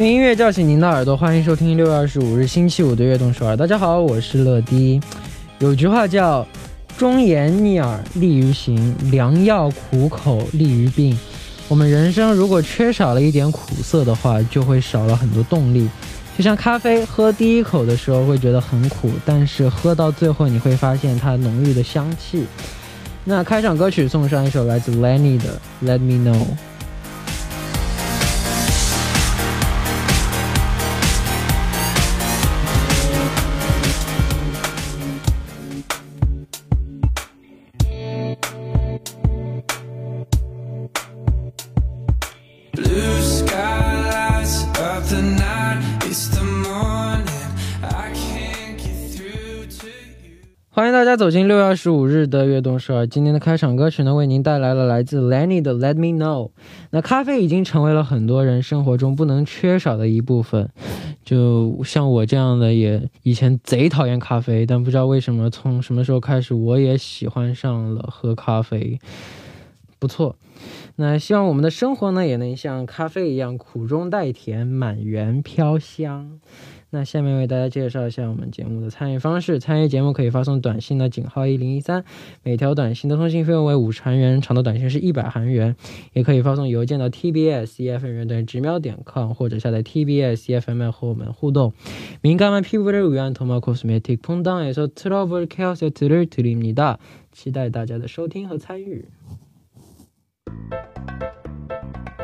用音乐叫醒您的耳朵，欢迎收听六月二十五日星期五的悦动首尔。大家好，我是乐迪。有句话叫“忠言逆耳利于行，良药苦口利于病”。我们人生如果缺少了一点苦涩的话，就会少了很多动力。就像咖啡，喝第一口的时候会觉得很苦，但是喝到最后你会发现它浓郁的香气。那开场歌曲送上一首来自 Lenny 的《Let Me Know》。欢迎大家走进六月二十五日的悦动首尔。今天的开场歌曲呢，为您带来了来自 Lenny 的《Let Me Know》。那咖啡已经成为了很多人生活中不能缺少的一部分。就像我这样的，也以前贼讨厌咖啡，但不知道为什么，从什么时候开始，我也喜欢上了喝咖啡。不错。那希望我们的生活呢，也能像咖啡一样苦中带甜，满园飘香。那下面为大家介绍一下我们节目的参与方式。参与节目可以发送短信的井号一零一三，每条短信的通信费用为五十韩元，长的短信是一百韩元。也可以发送邮件到 tbs efm 等于直瞄点 com，或者下载 tbs efm 和我们互动。敏感만피부를위한토마코스메틱퐁당에서트러블케어세트를드립니다期待大家的收听和参与。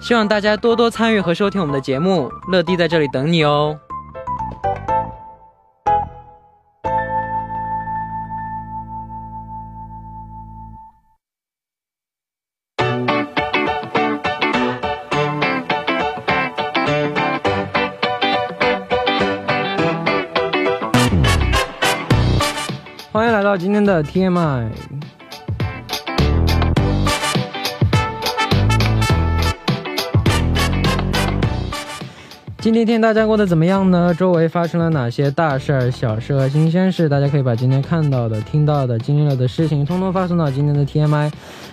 希望大家多多参与和收听我们的节目。乐迪在这里等你哦。欢迎来到今天的 TMI。今天天大家过得怎么样呢？周围发生了哪些大事儿、小事和新鲜事？大家可以把今天看到的、听到的、经历了的事情，通通发送到今天的 TMI。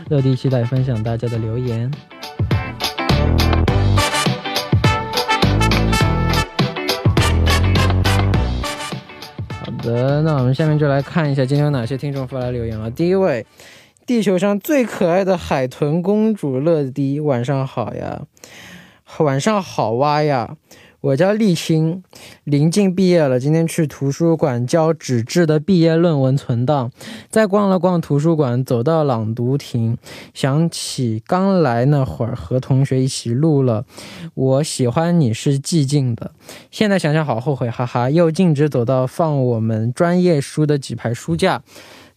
乐迪期待分享大家的留言。好的，那我们下面就来看一下今天有哪些听众发来留言啊。第一位，地球上最可爱的海豚公主乐迪，晚上好呀，晚上好哇呀。我叫立青，临近毕业了，今天去图书馆交纸质的毕业论文存档，再逛了逛图书馆，走到朗读亭，想起刚来那会儿和同学一起录了《我喜欢你是寂静的》，现在想想好后悔，哈哈，又径直走到放我们专业书的几排书架。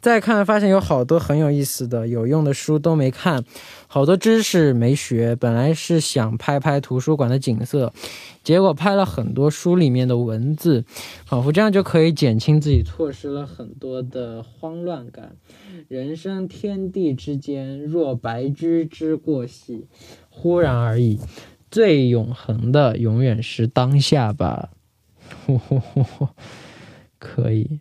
再看，发现有好多很有意思的、有用的书都没看，好多知识没学。本来是想拍拍图书馆的景色，结果拍了很多书里面的文字，仿佛这样就可以减轻自己错失了很多的慌乱感。人生天地之间，若白驹之过隙，忽然而已。最永恒的，永远是当下吧。可以。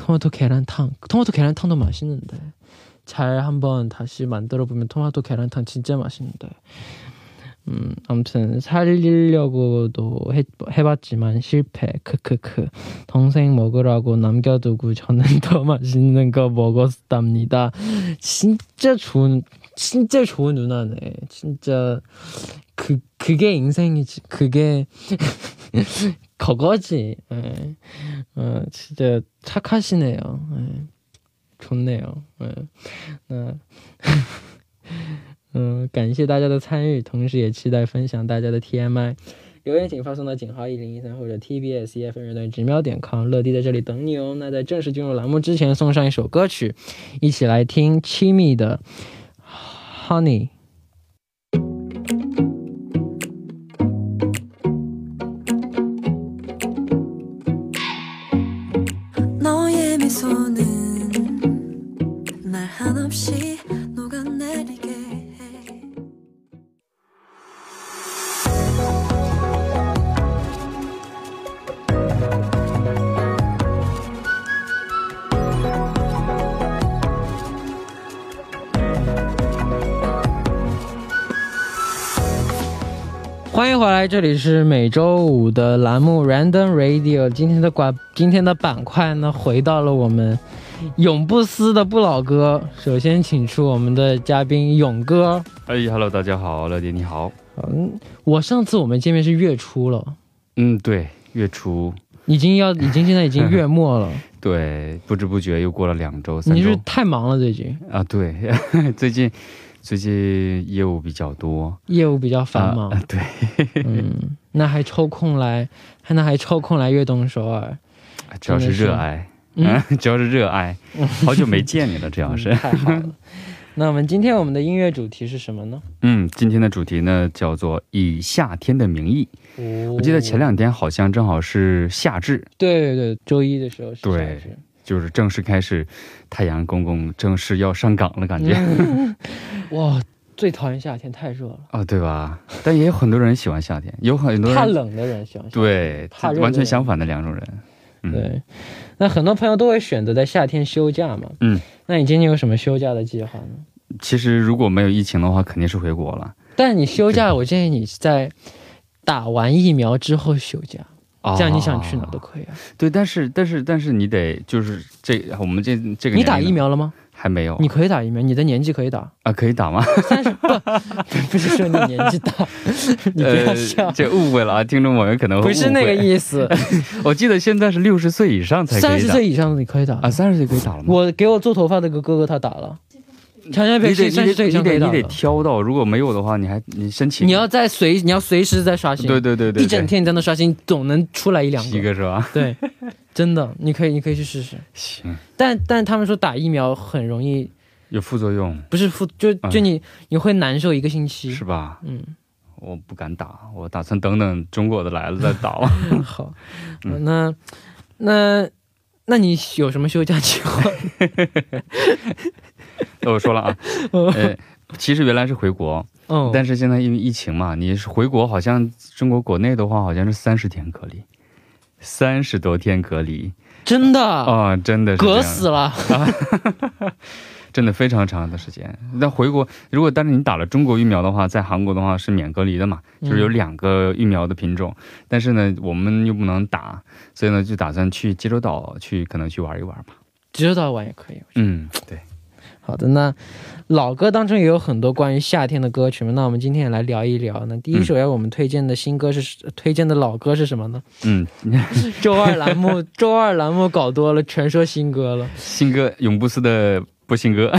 토마토 계란탕. 토마토 계란탕도 맛있는데. 잘 한번 다시 만들어 보면 토마토 계란탕 진짜 맛있는데. 음, 아무튼 살리려고도 해, 해봤지만 실패. 크크크. 동생 먹으라고 남겨두고 저는 더 맛있는 거 먹었답니다. 진짜 좋은 진짜 좋은 누나네. 진짜 그 그게 인생이지. 그게 好高级，嗯嗯，这착하시네요，嗯，좋네 요， 嗯，那嗯，感谢大家的参与，同时也期待分享大家的 TMI。留言请发送到井号一零一三或者 TBS EFM 乐队直瞄点 com，乐迪在这里等你哦。那在正式进入栏目之前，送上一首歌曲，一起来听 Chimi 的 Honey。 欢欢迎回来，这里是每周五的栏目 Random Radio。今天的管今天的板块呢，回到了我们永不思的不老歌。首先，请出我们的嘉宾勇哥。哎，Hello，大家好，乐迪你好。嗯，我上次我们见面是月初了，嗯，对，月初，已经要 已经现在已经月末了。对，不知不觉又过了两周、三你是太忙了，最近啊，对，最近最近业务比较多，业务比较繁忙。啊对，嗯，那还抽空来，还那还抽空来悦动首尔。主要是热爱，嗯嗯，主要是热爱，好久没见你了，主要是。嗯，太好了。那我们今天我们的音乐主题是什么呢？嗯，今天的主题呢叫做以夏天的名义，我我记得前两天好像正好是夏至，对对对，周一的时候是对夏至就是正式开始，太阳公公正式要上岗了，感觉。嗯 哇，最讨厌夏天，太热了。啊，对吧？但也有很多人喜欢夏天，有很多人怕冷的人喜欢夏天。对怕热完全相反的两种人。嗯，对，那很多朋友都会选择在夏天休假嘛。嗯，那你今年有什么休假的计划呢？其实如果没有疫情的话，肯定是回国了。但你休假，我建议你在打完疫苗之后休假，这样你想去哪都哦可以啊。对，但是但是但是你得就是这我们这这个你打疫苗了吗？还没有？你可以打疫苗，你的年纪可以打。啊可以打吗？三十 不，不是说你年纪大，你不要笑。呃，这误会了啊，听众朋友可能会不是那个意思，我记得现在是六十岁以上才可三十岁以上的你可以打啊，三十岁可以打了吗？我给我做头发的个哥哥他打了，你得你得你得。挑到，如果没有的话，你还你申请你要在随你要随时在刷新，对对对对，一整天你在那刷新，总能出来一两个。七个是吧？对，真的，你可以你可以去试试。行，但但他们说打疫苗很容易，有副作用不是副就就你你会难受一个星期。是吧？嗯，我不敢打，我打算等等中国的来了再打。好，嗯那那那你有什么休假计划？那我说了啊，呃，其实原来是回国，嗯，但是现在因为疫情嘛，你是回国，好像中国国内的话，好像是三十天隔离，三十多天隔离真的啊、真的隔死了。真的非常长的时间。那回国，如果但是你打了中国疫苗的话，在韩国的话是免隔离的嘛，就是有嗯两个疫苗的品种，但是呢，我们又不能打，所以呢，就打算去济州岛去，可能去玩一玩吧。济州岛玩也可以。嗯，对，好的，那老歌当中也有很多关于夏天的歌曲嘛，那我们今天也来聊一聊。那第一首要我们推荐的新歌是、推荐的老歌是什么呢？嗯，周二栏目，周二栏目搞多了，全说新歌了。新歌永不死的不新歌。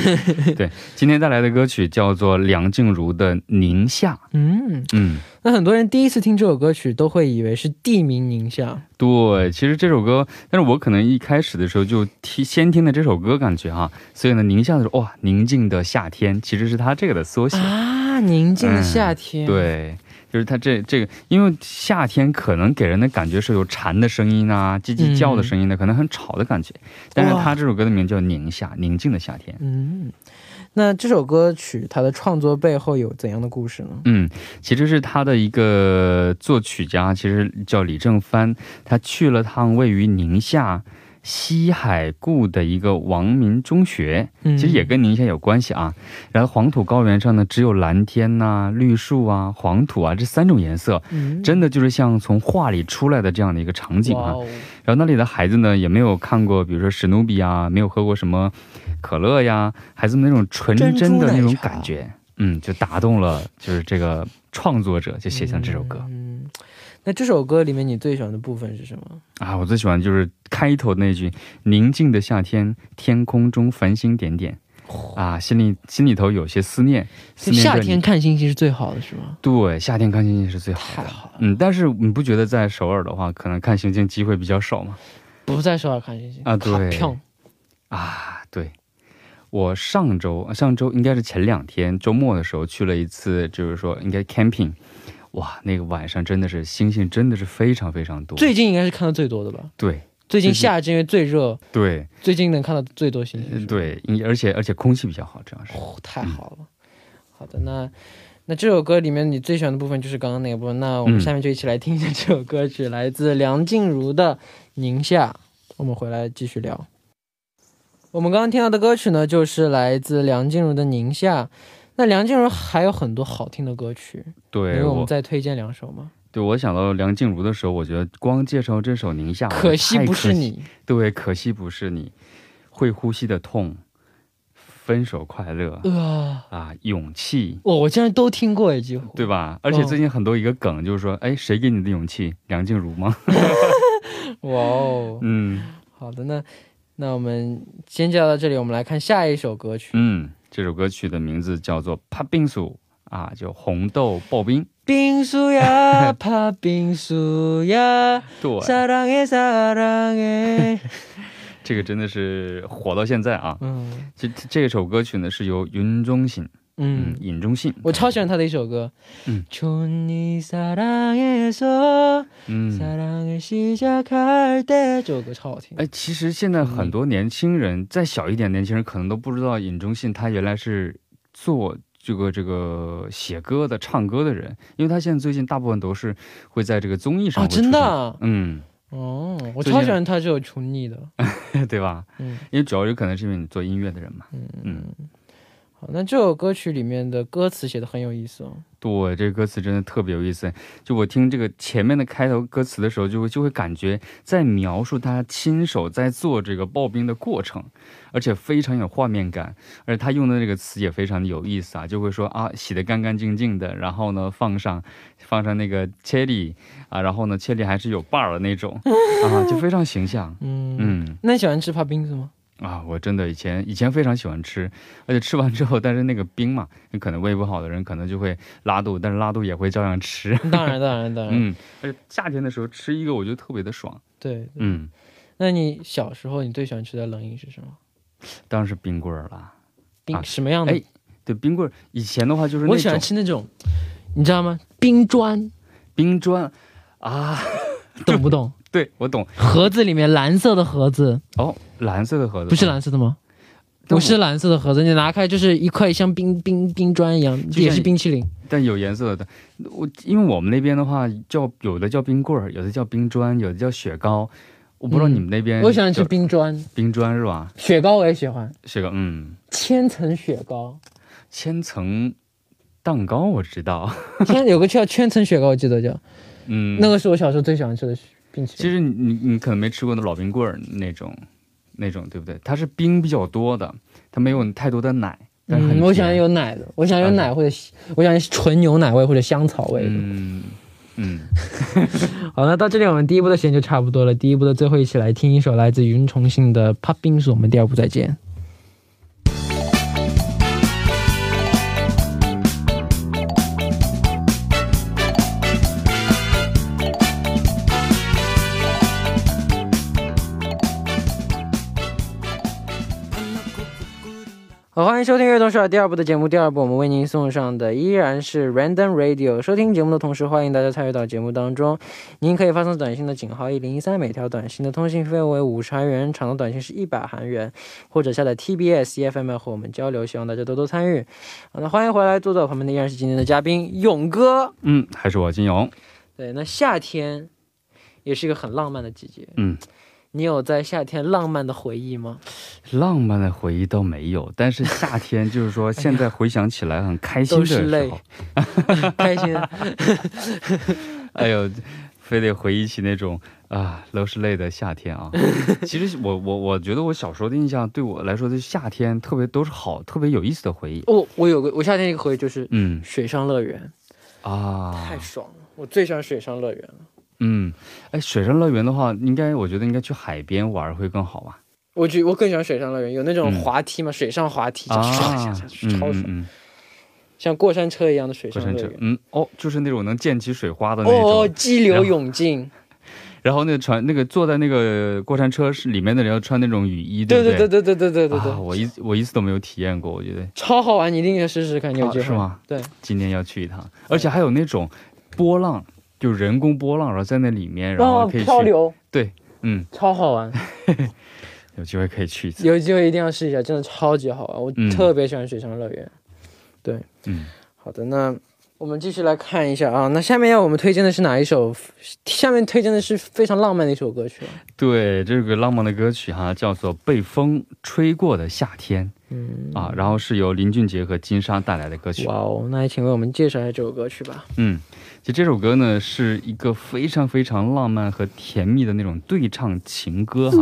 对，今天带来的歌曲叫做梁静茹的《宁夏》。嗯，嗯，那很多人第一次听这首歌曲都会以为是地名宁夏。对，其实这首歌，但是我可能一开始的时候就听先听的这首歌，感觉哈，所以呢，宁夏的时候哇，宁静的夏天其实是它这个的缩写。啊，宁静的夏天。，对，就是它这这个，因为夏天可能给人的感觉是有蝉的声音啊、叽叽叫的声音的，可能很吵的感觉。但是它这首歌的名叫《宁夏》，宁静的夏天。嗯，那这首歌曲它的创作背后有怎样的故事呢？嗯，其实是他的一个作曲家，其实叫李正帆，他去了趟位于宁夏西海固的一个王民中学，嗯其实也跟宁夏有关系啊。然后黄土高原上呢，只有蓝天呐、绿树啊、黄土啊这三种颜色，嗯真的就是像从画里出来的这样的一个场景啊。哦然后那里的孩子呢，也没有看过，比如说史努比啊，没有喝过什么可乐呀，孩子们那种纯真的那种感觉，嗯，就打动了，就是这个创作者就写下这首歌。嗯，那这首歌里面你最喜欢的部分是什么？啊，我最喜欢就是开头那句“宁静的夏天，天空中繁星点点”，啊，心里心里头有些思念。思念夏天看星星是最好的，是吗？对夏天看星星是最好的。太好了，嗯，但是你不觉得在首尔的话，可能看星星机会比较少吗？不在首尔看星星啊对啊，对，我上周上周应该是前两天周末的时候去了一次，就是说应该 camping，哇，那个晚上真的是星星真的是非常非常多。最近应该是看到最多的吧？对最近夏季因为最热，对最近能看到最多星星。对，因而且而且空气比较好，主要是。哦，太好了。好的，那那这首歌里面你最喜欢的部分就是刚刚那个部分。那我们嗯下面就一起来听一下这首歌曲，来自梁静茹的《宁夏》。我们回来继续聊。我们刚刚听到的歌曲呢，就是来自梁静茹的《宁夏》。那梁静茹还有很多好听的歌曲，对我们再推荐两首吗？对我想到梁静茹的时候，我觉得光介绍这首《宁夏》，可惜不是你，对，可惜不是你，会呼吸的痛，分手快乐呃，啊，勇气，我我竟然都听过诶，几乎。对吧？而且哦最近很多一个梗就是说，哎，谁给你的勇气？梁静茹吗？哇哦，嗯好的，那那我们先叫到这里，我们来看下一首歌曲。嗯，这首歌曲的名字叫做《怕冰薯》啊，就红豆刨冰。冰薯呀，怕冰薯呀，对，这个真的是火到现在啊！嗯，这这首歌曲呢是由云中行。嗯，尹中信，我超喜欢他的一首歌。嗯，你撒嗯，这首歌超好听。哎，其实现在很多年轻人，再小一点年轻人，可能都不知道尹中信他原来是做这个这个写歌的、唱歌的人，因为他现在最近大部分都是会在这个综艺上、啊、真的、嗯。哦，我超喜欢他这首《宠你》的，对吧？嗯，因为主要有可能是因为你做音乐的人嘛。嗯嗯。好，那这首歌曲里面的歌词写的很有意思哦。对，这个歌词真的特别有意思。就我听这个前面的开头歌词的时候，就会就会感觉在描述他亲手在做这个刨冰的过程，而且非常有画面感。而且他用的这个词也非常的有意思啊，就会说啊，洗得干干净净的，然后呢放上放上那个切里啊，然后呢切里还是有把儿的那种 啊，就非常形象。嗯嗯那你喜欢吃刨冰子吗？啊，我真的以前以前非常喜欢吃，而且吃完之后，但是那个冰嘛，你可能胃不好的人可能就会拉肚，但是拉肚也会照样吃。当然，当然，当然。嗯，而且夏天的时候吃一个，我觉得特别的爽。对。嗯，那你小时候你最喜欢吃的冷饮是什么？当然是冰棍儿啦。冰、啊什么样的？哎对，冰棍儿以前的话就是我喜欢吃那种，你知道吗？冰砖，冰砖啊。懂不懂？对，我懂。盒子里面蓝色的盒子，哦，蓝色的盒子不是蓝色的吗？不是蓝色的盒子，你拿开就是一块像冰冰冰砖一样，就像也是冰淇淋。但有颜色的。我因为我们那边的话叫有的叫冰棍儿，有的叫冰砖，有的叫雪糕。我不知道嗯你们那边、我喜欢吃冰砖，冰砖是吧？雪糕我也喜欢，雪糕，嗯，千层雪糕，千层蛋糕我知道，千有个叫千层雪糕，我记得叫，嗯，那个是我小时候最喜欢吃的其实你你你可能没吃过那老冰棍儿那种，那种对不对？它是冰比较多的，它没有太多的奶，嗯，我喜欢有奶的，我喜欢有啊奶或者我喜欢纯牛奶味或者香草味的。嗯嗯，好，那到这里我们第一部的时间就差不多了。第一部的最后，一起来听一首来自云重信的《帕冰是》。我们第二部再见。好，欢迎收听《悦动首尔》第二部的节目。第二部我们为您送上的依然是 Random Radio。收听节目的同时，欢迎大家参与到节目当中。您可以发送短信的井号一零一三，每条短信的通信费用为五十韩元，长的短信是一百韩元，或者下载 TBS EFM 和我们交流。希望大家多多参与。好，那欢迎回来，坐在我旁边的依然是今天的嘉宾勇哥。嗯，还是我金勇，对，那夏天也是一个很浪漫的季节。嗯，你有在夏天浪漫的回忆吗？浪漫的回忆倒没有，但是夏天就是说 现在回想起来很开心都的时是泪候，开心。哎呦，非得回忆起那种啊都是泪的夏天啊。其实我我我觉得我小时候的印象对我来说，的夏天特别都是好特别有意思的回忆。哦，我有个我夏天一个回忆就是嗯水上乐园，啊，太爽了，我最喜欢水上乐园了。嗯，哎，水上乐园的话，应该我觉得应该去海边玩会更好吧？我觉我更喜欢水上乐园，有那种嗯滑梯嘛，水上滑梯，就啊唰下下去，超爽，像过山车一样的水过山车上乐园，。嗯，哦，就是那种能溅起水花的那种。哦，激流勇进，然后那个船，那个坐在那个过山车是里面的人要穿那种雨衣，对对对对对对对对对我一我一次都没有体验过，我觉得超好玩，你一定要试试看，你有机会啊是？吗？对，今年要去一趟，而且还有那种波浪，就人工波浪，然后在那里面，然后哦，可以，漂流，对嗯，超好玩，有机会可以去一次。有机会一定要试一下，真的超级好玩，我嗯特别喜欢水上乐园。嗯，好的，那我们继续来看一下啊，那下面要我们推荐的是哪一首？下面推荐的是非常浪漫的一首歌曲啊。对，这个浪漫的歌曲哈，叫做《被风吹过的夏天》嗯，啊，然后是由林俊杰和金莎带来的歌曲。哇哦，那也请为我们介绍一下这首歌曲吧。嗯，其实这首歌呢是一个非常非常浪漫和甜蜜的那种对唱情歌哈。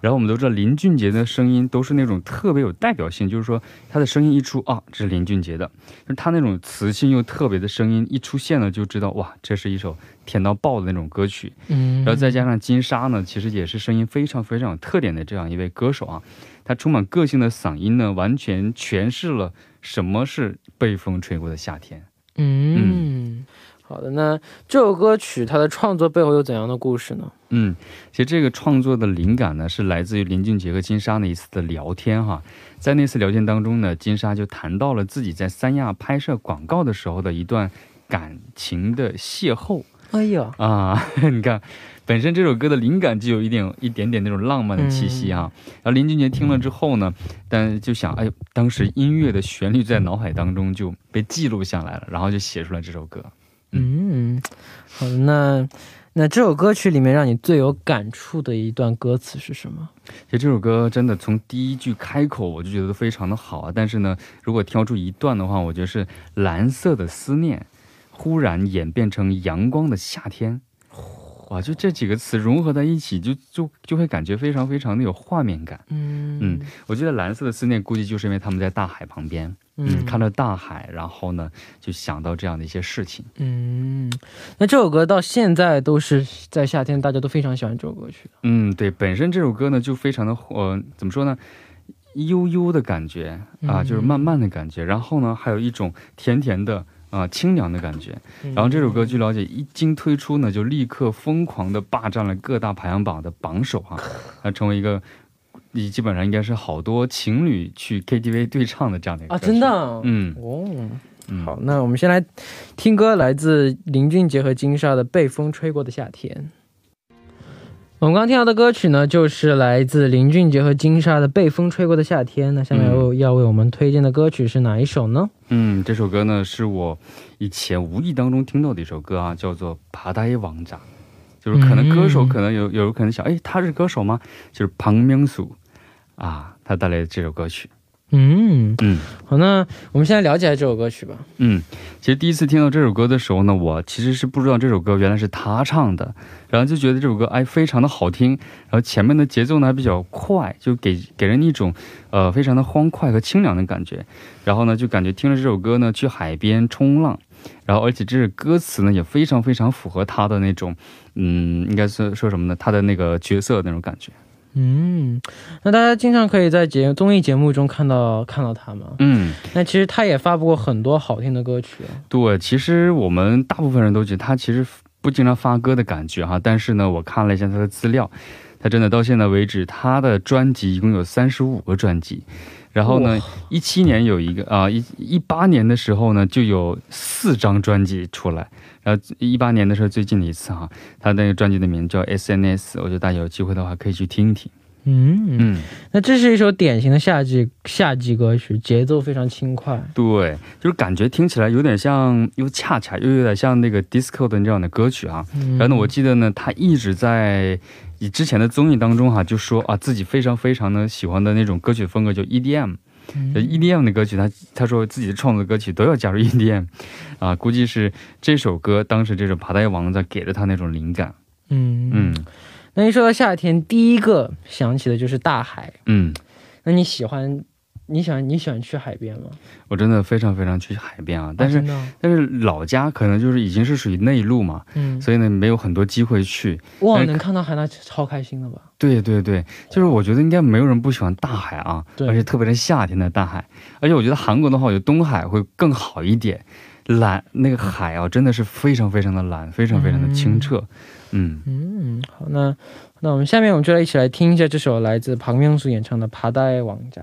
然后我们都知道林俊杰的声音都是那种特别有代表性，就是说他的声音一出啊，这是林俊杰的，就是他那种磁性又特别的声音一出现了，就知道哇，这是一首甜到爆的那种歌曲。嗯，然后再加上金莎呢，其实也是声音非常非常有特点的这样一位歌手啊，她充满个性的嗓音呢，完全诠释了什么是被风吹过的夏天。嗯，好的，那这首歌曲它的创作背后有怎样的故事呢？嗯，其实这个创作的灵感呢，是来自于林俊杰和金莎的一次的聊天哈。在那次聊天当中呢，金莎就谈到了自己在三亚拍摄广告的时候的一段感情的邂逅哎呀，啊。你看，本身这首歌的灵感就有一点一点点那种浪漫的气息哈。然后林俊杰听了之后呢，但就想，哎呦，当时音乐的旋律在脑海当中就被记录下来了，然后就写出来这首歌。嗯，好的，那那这首歌曲里面让你最有感触的一段歌词是什么？其实这首歌真的从第一句开口我就觉得非常的好啊，但是呢，如果挑出一段的话，我觉得是蓝色的思念，忽然演变成阳光的夏天。哇，就这几个词融合在一起，就就就会感觉非常非常的有画面感。嗯嗯我觉得蓝色的思念估计就是因为他们在大海旁边，嗯，看到大海，然后呢就想到这样的一些事情。嗯，那这首歌到现在都是在夏天，大家都非常喜欢这首歌曲。嗯，对，本身这首歌呢就非常的呃，怎么说呢，悠悠的感觉啊，嗯就是慢慢的感觉，然后呢还有一种甜甜的啊、清凉的感觉。然后这首歌据了解一经推出呢，就立刻疯狂的霸占了各大排行榜的榜首哈、啊，成为一个你基本上应该是好多情侣去 KTV 对唱的这样的一个啊，歌真的、啊，嗯哦，嗯，好，那我们先来听歌，来自林俊杰和金莎的《被风吹过的夏天》。我们刚听到的歌曲呢，就是来自林俊杰和金莎的被风吹过的夏天。那下面要为我们推荐的歌曲是哪一首呢？嗯，这首歌呢，是我以前无意当中听到的一首歌啊，叫做《爬大王炸》。就是可能歌手，可能有，有人可能想，哎，他是歌手吗？就是庞明苏啊，他带来的这首歌曲。嗯，嗯好，那我们现在了解一下这首歌曲吧。嗯，其实第一次听到这首歌的时候呢，我其实是不知道这首歌原来是他唱的，然后就觉得这首歌哎非常的好听，然后前面的节奏呢还比较快，就给给人一种呃非常的欢快和清凉的感觉，然后呢就感觉听了这首歌呢去海边冲浪，然后而且这首歌词呢也非常非常符合他的那种嗯应该是说什么呢？他的那个角色那种感觉。嗯，那大家经常可以在节综艺节目中看到看到他吗？嗯，那其实他也发布过很多好听的歌曲啊。对，其实我们大部分人都觉得他其实不经常发歌的感觉哈，但是呢，我看了一下他的资料，他真的到现在为止，他的专辑一共有三十五个专辑，然后呢，一七年有一个啊，一一八年的时候呢，就有四张专辑出来，然后一八年的时候最近的一次哈，他那个专辑的名字叫 SNS，我觉得大家有机会的话可以去听一听。嗯，嗯，那这是一首典型的夏季夏季歌曲，节奏非常轻快。对，就是感觉听起来有点像，又恰恰又有点像那个 disco 的这样的歌曲啊。嗯然后呢，我记得呢，他一直在以之前的综艺当中哈、就说啊自己非常非常的喜欢的那种歌曲风格，就 EDM。嗯呃 EDM 的歌曲，他他说自己的创作歌曲都要加入 EDM，啊，估计是这首歌当时这首《爬带王在》给了他那种灵感。嗯嗯那一说到夏天，第一个想起的就是大海。嗯，那你喜欢你喜欢你喜欢去海边吗？我真的非常非常去海边啊，但是、但是老家可能就是已经是属于内陆嘛，嗯，所以呢没有很多机会去。哇，能看到海那超开心的吧？对对对，就是我觉得应该没有人不喜欢大海啊，对。而且特别是夏天的大海，而且我觉得韩国的话，我觉得东海会更好一点，蓝那个海啊，真的是非常非常的蓝，非常非常的清澈，嗯嗯嗯嗯，好，那那我们下面我们就来一起来听一下这首来自庞明素演唱的《爬带王家》。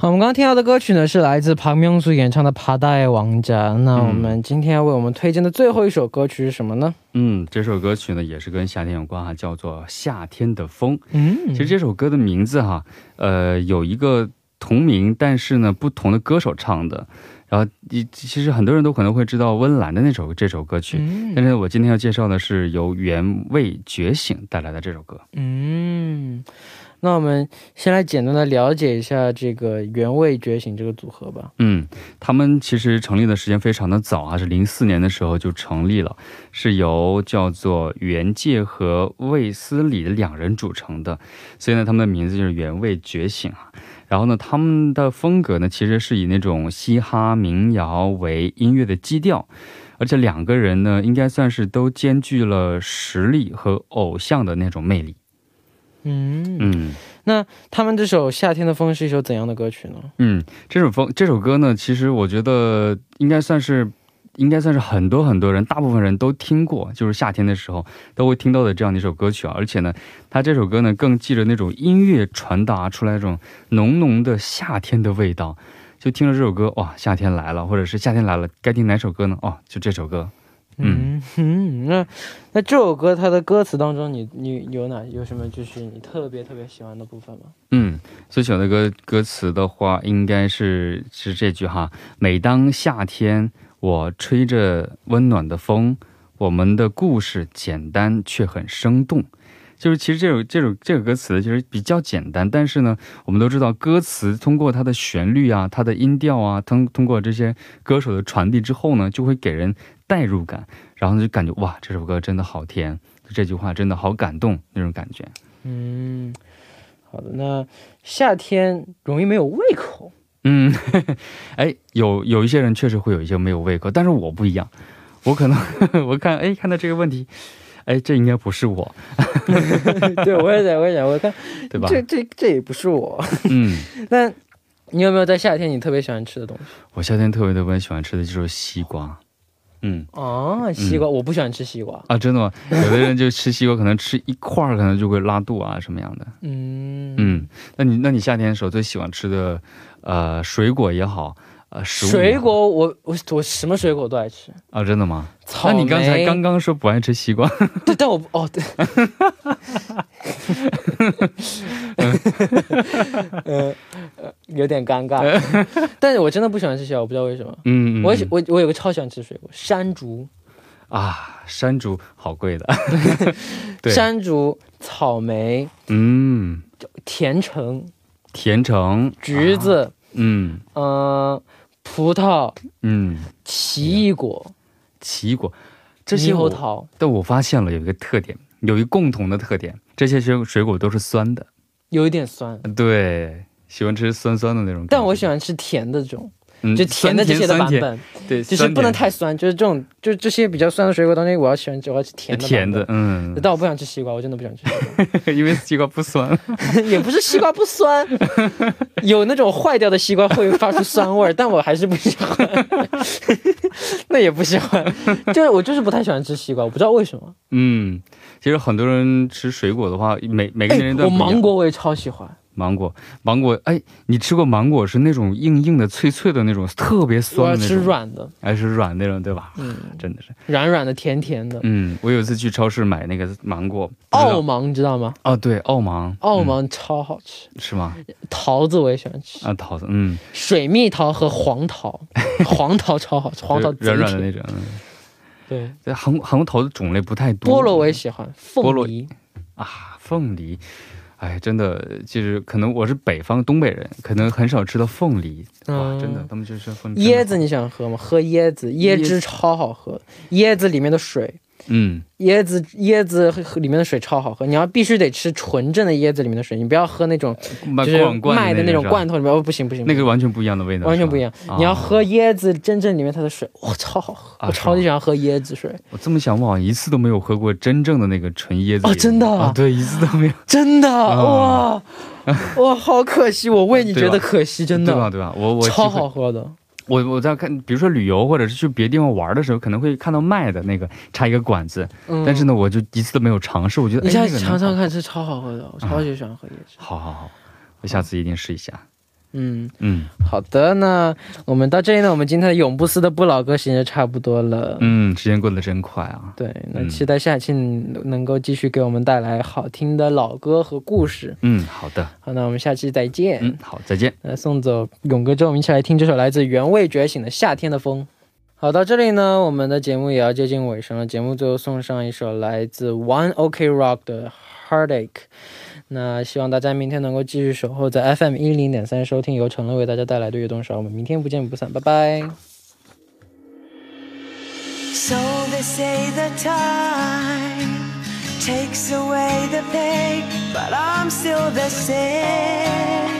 好，我们刚刚听到的歌曲呢，是来自庞明素演唱的《爬带王家》。那我们今天要为我们推荐的最后一首歌曲是什么呢？嗯，这首歌曲呢也是跟夏天有关哈，叫做《夏天的风》。嗯其实这首歌的名字哈，呃，有一个同名，但是呢不同的歌手唱的。然后你其实很多人都可能会知道温岚的那首这首歌曲，嗯但是我今天要介绍的是由原味觉醒带来的这首歌。嗯，那我们先来简单的了解一下这个原味觉醒这个组合吧。嗯，他们其实成立的时间非常的早啊，是零四年的时候就成立了，是由叫做袁介和魏斯理的两人组成的，所以呢，他们的名字就是原味觉醒啊。然后呢，他们的风格呢，其实是以那种嘻哈民谣为音乐的基调，而且两个人呢，应该算是都兼具了实力和偶像的那种魅力。嗯，嗯。那他们这首《夏天的风》是一首怎样的歌曲呢？嗯，这首风这首歌呢，其实我觉得应该算是，应该算是很多很多人，大部分人都听过，就是夏天的时候都会听到的这样的一首歌曲啊。而且呢，它这首歌呢，更记着那种音乐传达出来那种浓浓的夏天的味道。就听了这首歌，哇，夏天来了，或者是夏天来了，该听哪首歌呢？哦，就这首歌。嗯哼，那那这首歌它的歌词当中你，你有哪有什么就是你特别特别喜欢的部分吗？嗯，最喜欢的歌歌词的话，应该是是这句哈。每当夏天，我吹着温暖的风，我们的故事简单却很生动。就是其实这首这首这个歌词其实比较简单，但是呢，我们都知道歌词通过它的旋律啊、它的音调啊，通通过这些歌手的传递之后呢，就会给人代入感，然后就感觉哇，这首歌真的好甜，这句话真的好感动那种感觉。嗯，好的。那夏天容易没有胃口，嗯，哎，有有一些人确实会有一些没有胃口，但是我不一样，我可能 我看哎看到这个问题，哎，这应该不是我，对我也在，我也在，我看对吧？这这这也不是我。嗯，那你有没有在夏天你特别喜欢吃的东西？我夏天特别特别喜欢吃的就是西瓜。嗯哦，西瓜，我不喜欢吃西瓜。啊，真的吗？有的人就吃西瓜，可能吃一块儿，可能就会拉肚啊，什么样的？嗯嗯，那你那你夏天的时候最喜欢吃的，呃，水果也好，呃，食物水果我我我什么水果都爱吃。啊，真的吗？那你刚才刚刚说不爱吃西瓜，对，但我哦对，呃呃有点尴尬，但是我真的不喜欢吃西瓜，我不知道为什么。嗯，嗯我嗯我我有个超喜欢吃的水果，山竹，啊，山竹好贵的，对，山竹、草莓、嗯，甜橙、甜橙、橘子，嗯。呃、葡萄、嗯，奇异果、奇异果，这些猕猴，桃，但我发现了有一个特点，有一个共同的特点，这些水水果都是酸的，有一点酸，对，喜欢吃酸酸的那种。但我喜欢吃甜的这种，嗯就甜的这些的版，本，对，就是不能太酸，就是这种，就是这些比较酸的水果当中，我要喜欢我要吃甜的甜的，嗯，但我不想吃西瓜，我真的不想吃西瓜。因为西瓜不酸。也不是西瓜不酸，有那种坏掉的西瓜会发出酸味儿，但我还是不喜欢。那也不喜欢，就是我就是不太喜欢吃西瓜，我不知道为什么。嗯，其实很多人吃水果的话，每每个年龄段哎我不一样。芒果我也超喜欢，芒果，芒果，哎，你吃过芒果是那种硬硬的、脆脆的那种，特别酸的那种，软的，还是软那种，对吧？嗯，真的是，软软的、甜甜的。嗯，我有一次去超市买那个芒果，澳芒你知道吗？哦，对，澳芒，澳芒超好吃，嗯是吗？桃子我也喜欢吃，啊，桃子，嗯，水蜜桃和黄桃，黄桃超好吃，黄桃软软的那种。嗯对，对，韩韩国桃的种类不太多。菠萝我也喜欢，菠萝凤梨，啊，凤梨，哎，真的，就是可能我是北方东北人，可能很少吃到凤梨。哇，嗯真的，他们就是凤梨椰子你想喝吗？喝椰子，椰汁超好喝，椰子里面的水。嗯，椰子椰子里面的水超好喝，你要必须得吃纯正的椰子里面的水，你不要喝那种卖就是卖的那种罐头里面，哦不行不行，那个完全不一样的味道，完全不一样。你要喝椰，子真正里面它的水，哇超好喝，啊我超级喜欢喝椰子水，我这么想，我好像一次都没有喝过真正的那个纯椰子哦真的啊？啊？对，一次都没有，真的啊？哇哇好可惜，我为你觉得可惜，真的。对吧？对吧？我我超好喝的。我我在看，比如说旅游或者是去别的地方玩的时候，可能会看到卖的那个插一个管子，嗯但是呢，我就一次都没有尝试。我觉得你下次尝尝看，是超好喝的，我超级喜欢喝椰汁。好好好，我下次一定试一下。嗯，嗯好的，那我们到这里呢，我们今天的永不死的不老歌时间就差不多了。嗯，时间过得真快啊！对，那嗯期待下期能够继续给我们带来好听的老歌和故事。嗯，好的，好，那我们下期再见。嗯，好，再见。那送走勇哥之后，我们一起来听这首来自原味觉醒的《夏天的风》。好，到这里呢，我们的节目也要接近尾声了。节目最后送上一首来自 One OK Rock 的《Heartache》。那希望大家明天能够继续守候在 FM 一零点三收听由陈乐为大家带来的悦动少。我们明天不见不散，拜拜。So they say the time takes away the pain, but I'm still the same.